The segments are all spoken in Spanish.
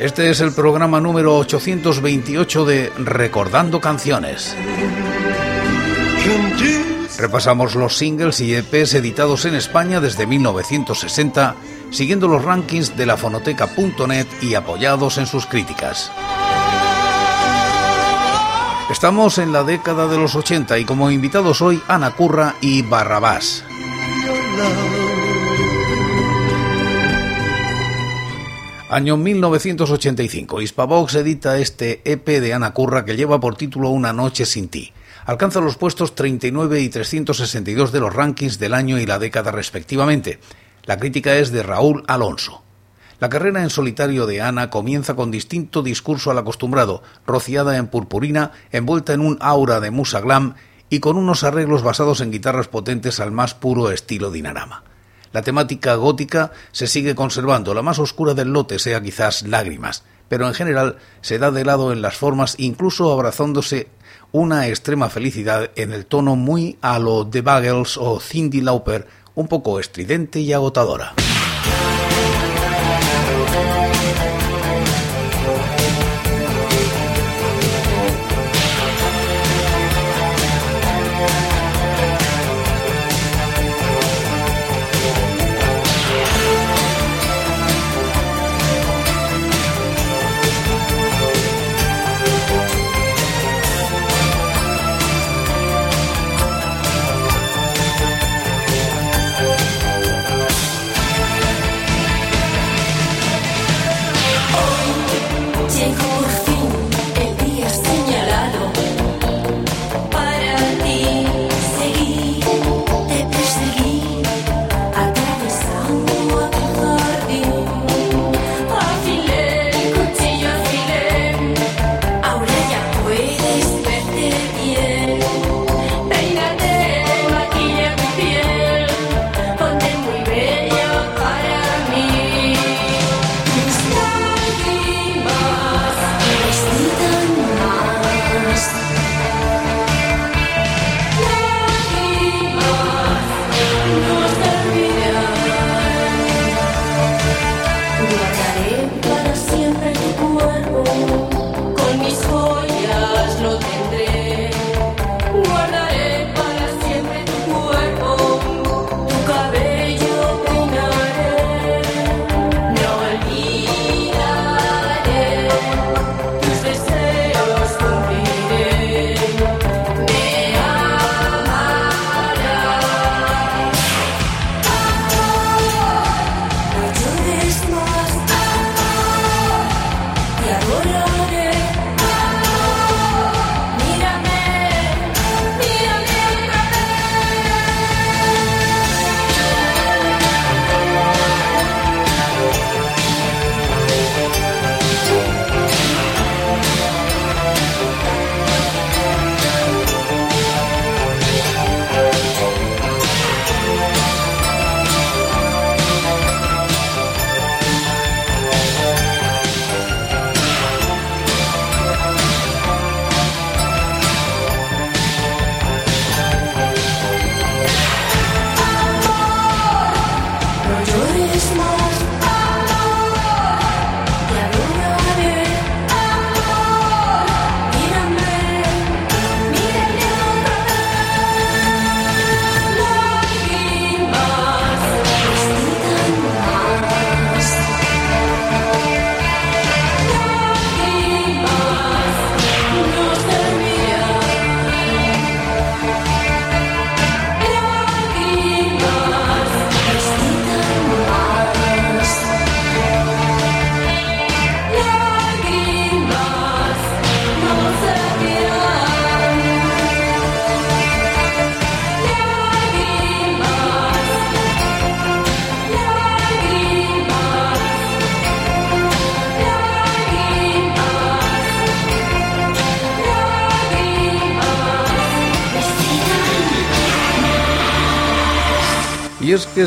Este es el programa número 828 de Recordando Canciones. Repasamos los singles y EPs editados en España desde 1960, siguiendo los rankings de la fonoteca.net y apoyados en sus críticas. Estamos en la década de los 80 y como invitados hoy Ana Curra y Barrabás. Año 1985. Hispavox edita este EP de Ana Curra que lleva por título Una noche sin ti. Alcanza los puestos 39 y 362 de los rankings del año y la década respectivamente. La crítica es de Raúl Alonso. La carrera en solitario de Ana comienza con distinto discurso al acostumbrado, rociada en purpurina, envuelta en un aura de musa glam y con unos arreglos basados en guitarras potentes al más puro estilo dinarama. La temática gótica se sigue conservando, la más oscura del lote sea quizás lágrimas, pero en general se da de lado en las formas, incluso abrazándose una extrema felicidad en el tono muy a lo de Buggles o Cindy Lauper, un poco estridente y agotadora.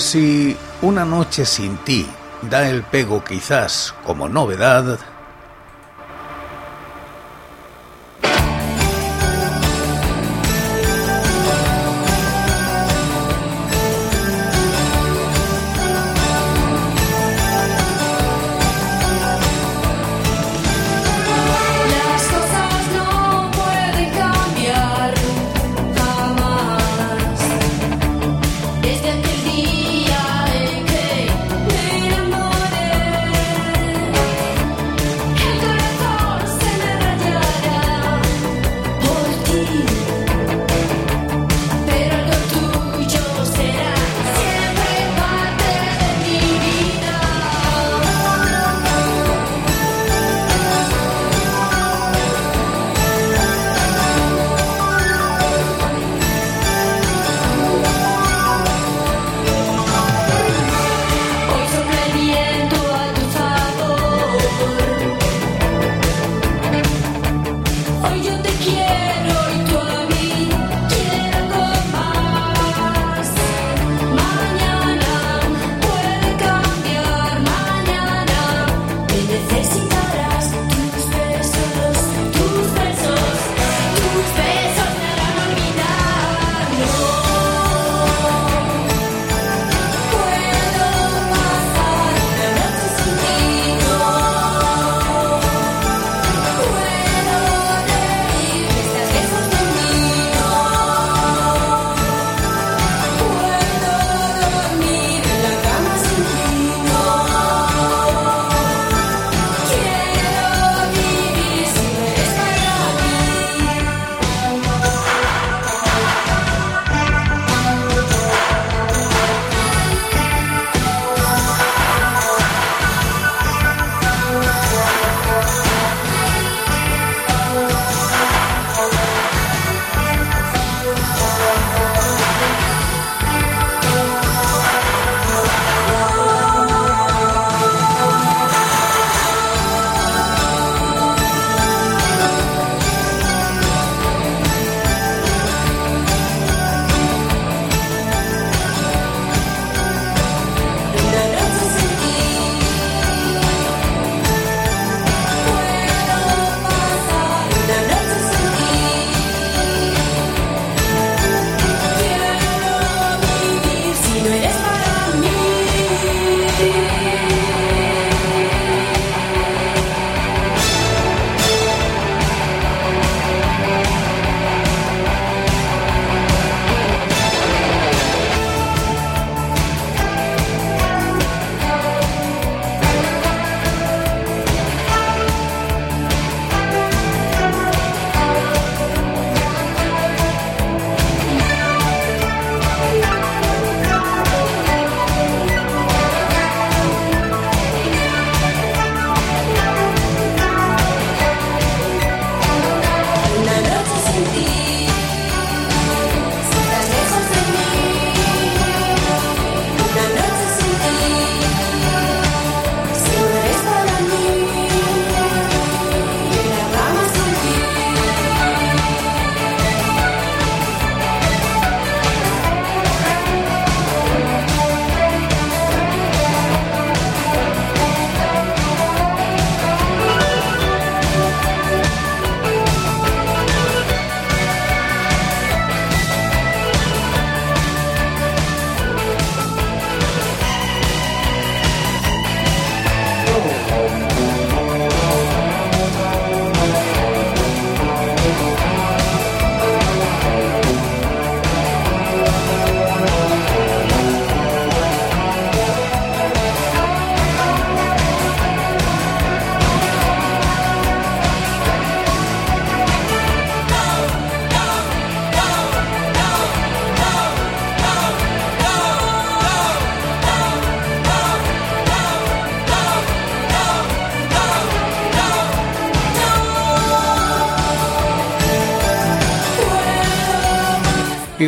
Si una noche sin ti da el pego quizás como novedad,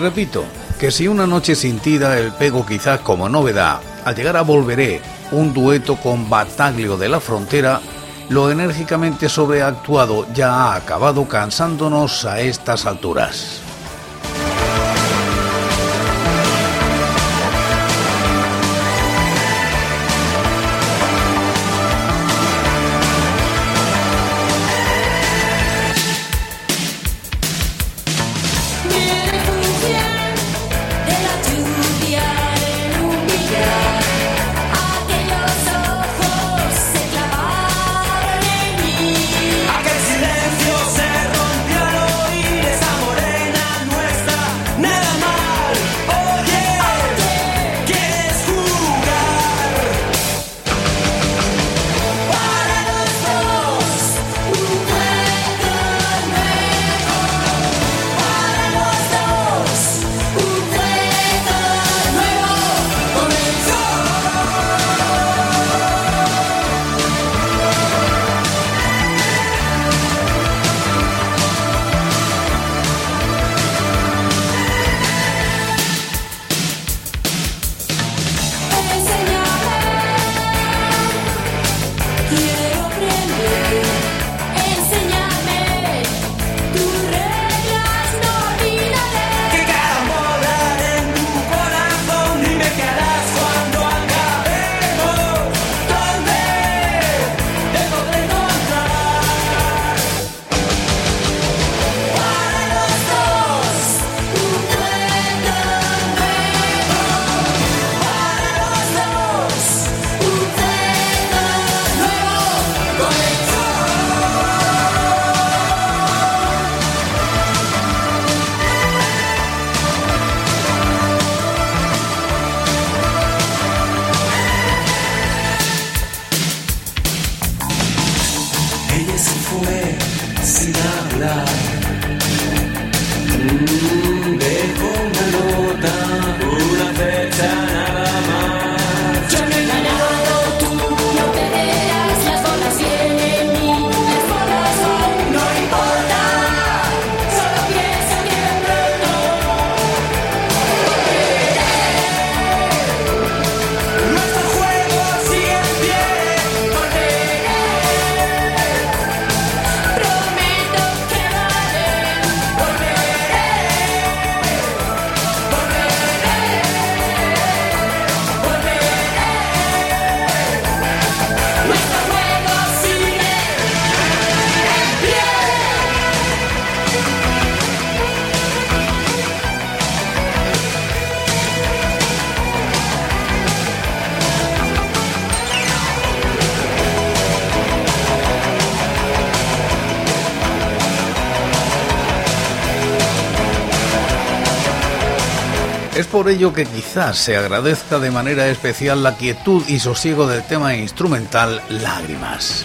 repito, que si una noche sin ti da el pego quizás como novedad, al llegar a Volveré, un dueto con Bataglio de la Frontera, lo enérgicamente sobreactuado ya ha acabado cansándonos a estas alturas. Es por ello que quizás se agradezca de manera especial la quietud y sosiego del tema instrumental Lágrimas.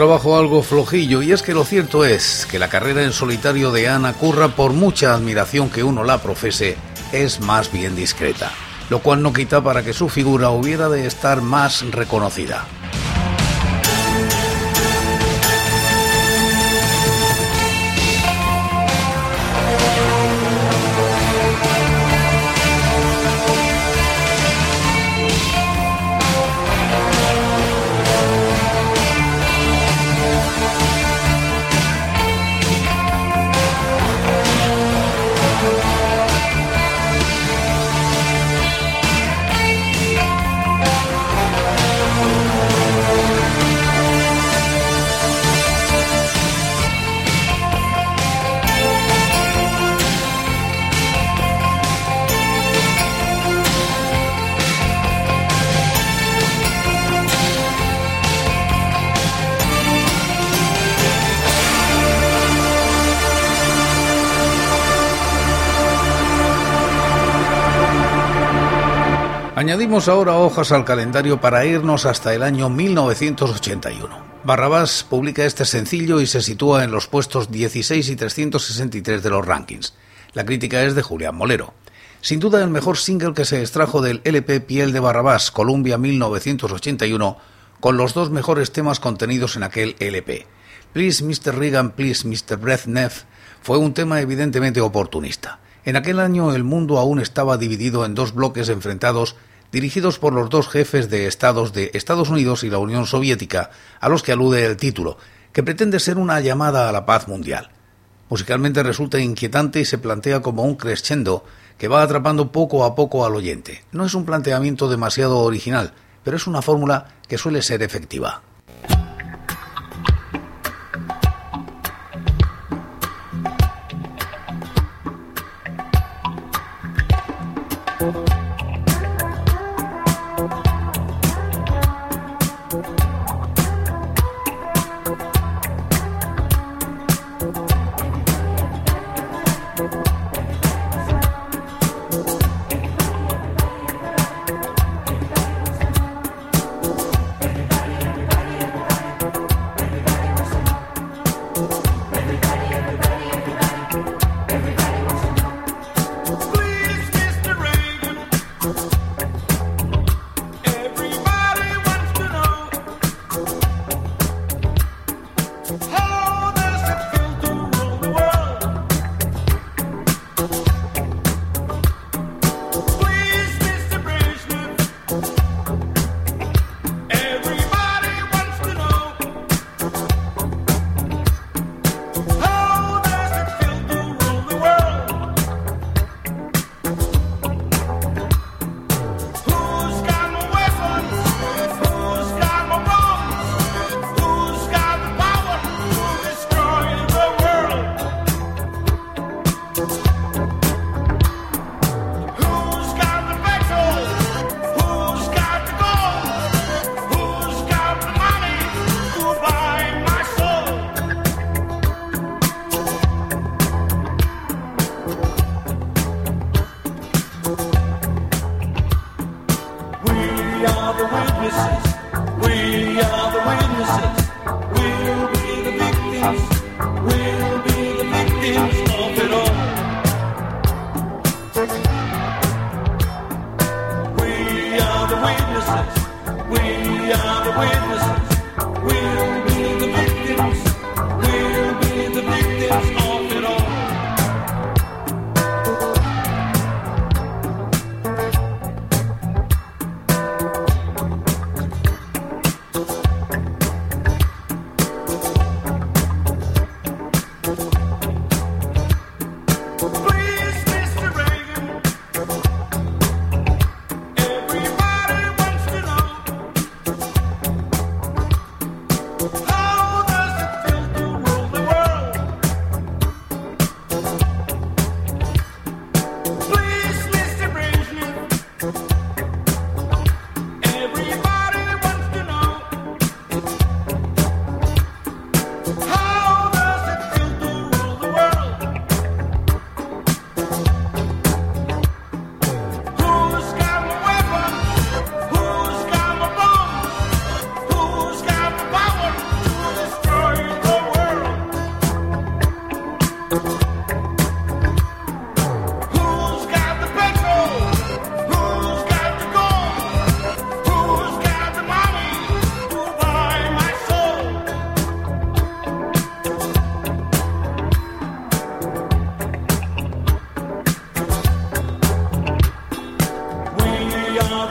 Trabajo algo flojillo y es que lo cierto es que la carrera en solitario de Ana Curra, por mucha admiración que uno la profese, es más bien discreta, lo cual no quita para que su figura hubiera de estar más reconocida. Añadimos ahora hojas al calendario para irnos hasta el año 1981. Barrabás publica este sencillo y se sitúa en los puestos 16 y 363 de los rankings. La crítica es de Julián Molero. Sin duda el mejor single que se extrajo del LP Piel de Barrabás, Columbia 1981, con los dos mejores temas contenidos en aquel LP. Please Mr. Reagan, Please Mr. Brezhnev fue un tema evidentemente oportunista. En aquel año el mundo aún estaba dividido en dos bloques enfrentados dirigidos por los dos jefes de estados de Estados Unidos y la Unión Soviética, a los que alude el título, que pretende ser una llamada a la paz mundial. Musicalmente resulta inquietante y se plantea como un crescendo que va atrapando poco a poco al oyente. No es un planteamiento demasiado original, pero es una fórmula que suele ser efectiva.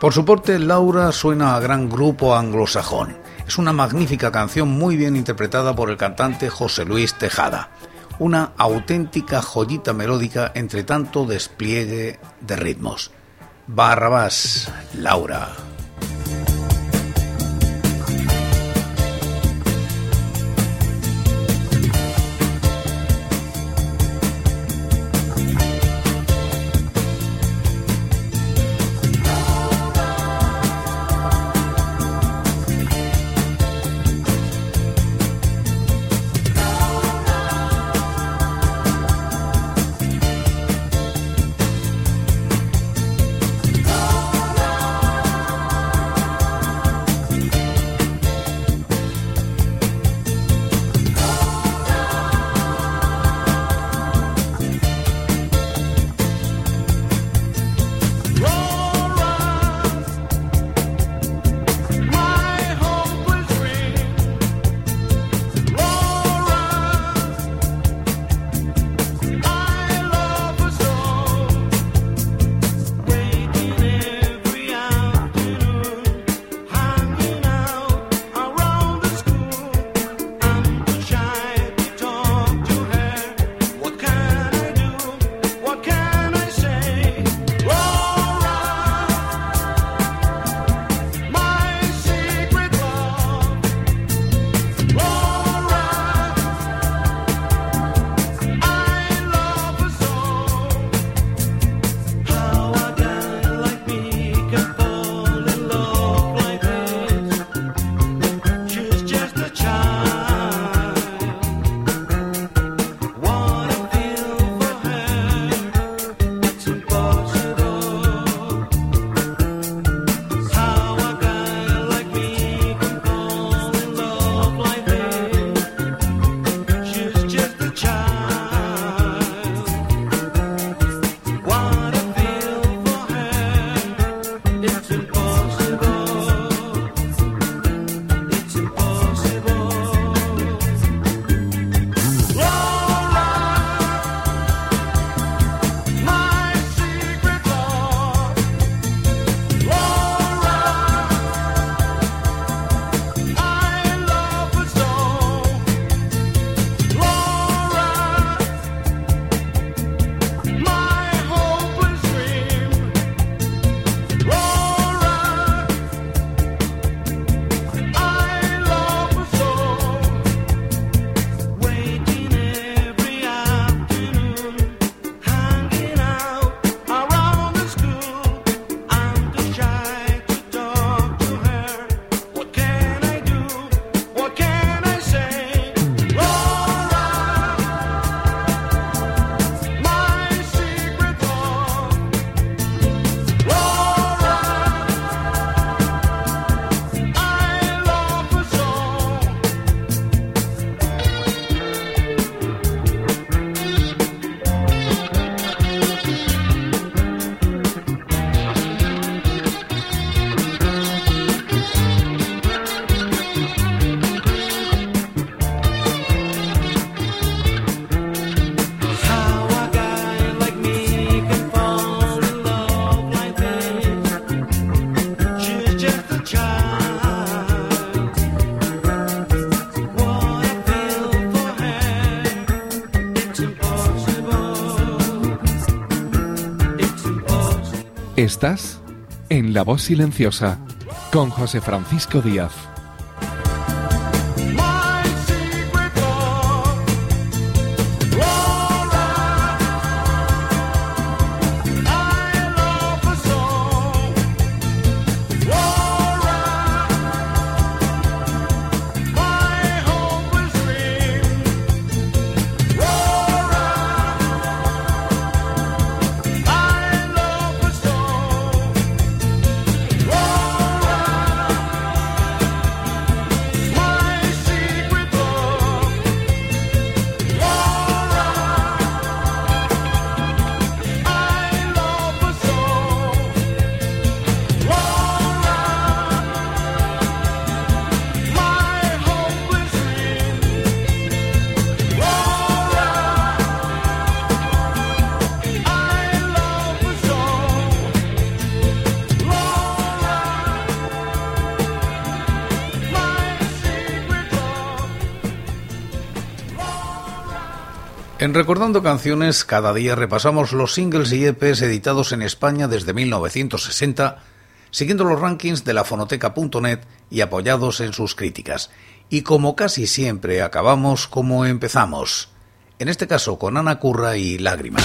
Por su porte, Laura suena a gran grupo anglosajón. Es una magnífica canción muy bien interpretada por el cantante José Luis Tejada. Una auténtica joyita melódica entre tanto despliegue de ritmos. Barrabás, Laura. Estás en La Voz Silenciosa con José Francisco Díaz. En Recordando Canciones, cada día repasamos los singles y EPs editados en España desde 1960, siguiendo los rankings de la fonoteca.net y apoyados en sus críticas. Y como casi siempre, acabamos como empezamos. En este caso con Ana Curra y Lágrimas.